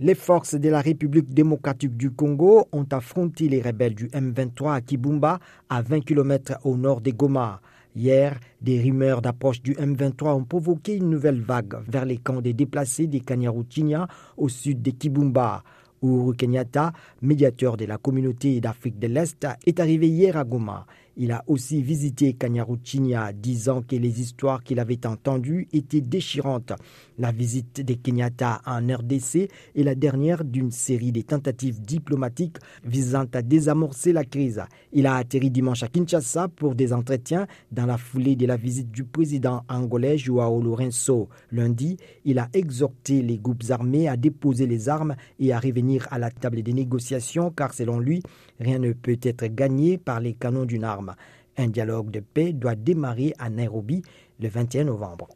Les forces de la République démocratique du Congo ont affronté les rebelles du M23 à Kibumba, à 20 km au nord de Goma. Hier, des rumeurs d'approche du M23 ont provoqué une nouvelle vague vers les camps des déplacés des Kanyaruchinya au sud de Kibumba. Uhuru Kenyatta, médiateur de la communauté d'Afrique de l'Est, est arrivé hier à Goma. Il a aussi visité Kanyaruchinya, disant que les histoires qu'il avait entendues étaient déchirantes. La visite de Kenyatta en RDC est la dernière d'une série de tentatives diplomatiques visant à désamorcer la crise. Il a atterri dimanche à Kinshasa pour des entretiens dans la foulée de la visite du président angolais Joao Lourenço. Lundi, il a exhorté les groupes armés à déposer les armes et à revenir à la table des négociations car selon lui, rien ne peut être gagné par les canons d'une arme. Un dialogue de paix doit démarrer à Nairobi le 21 novembre.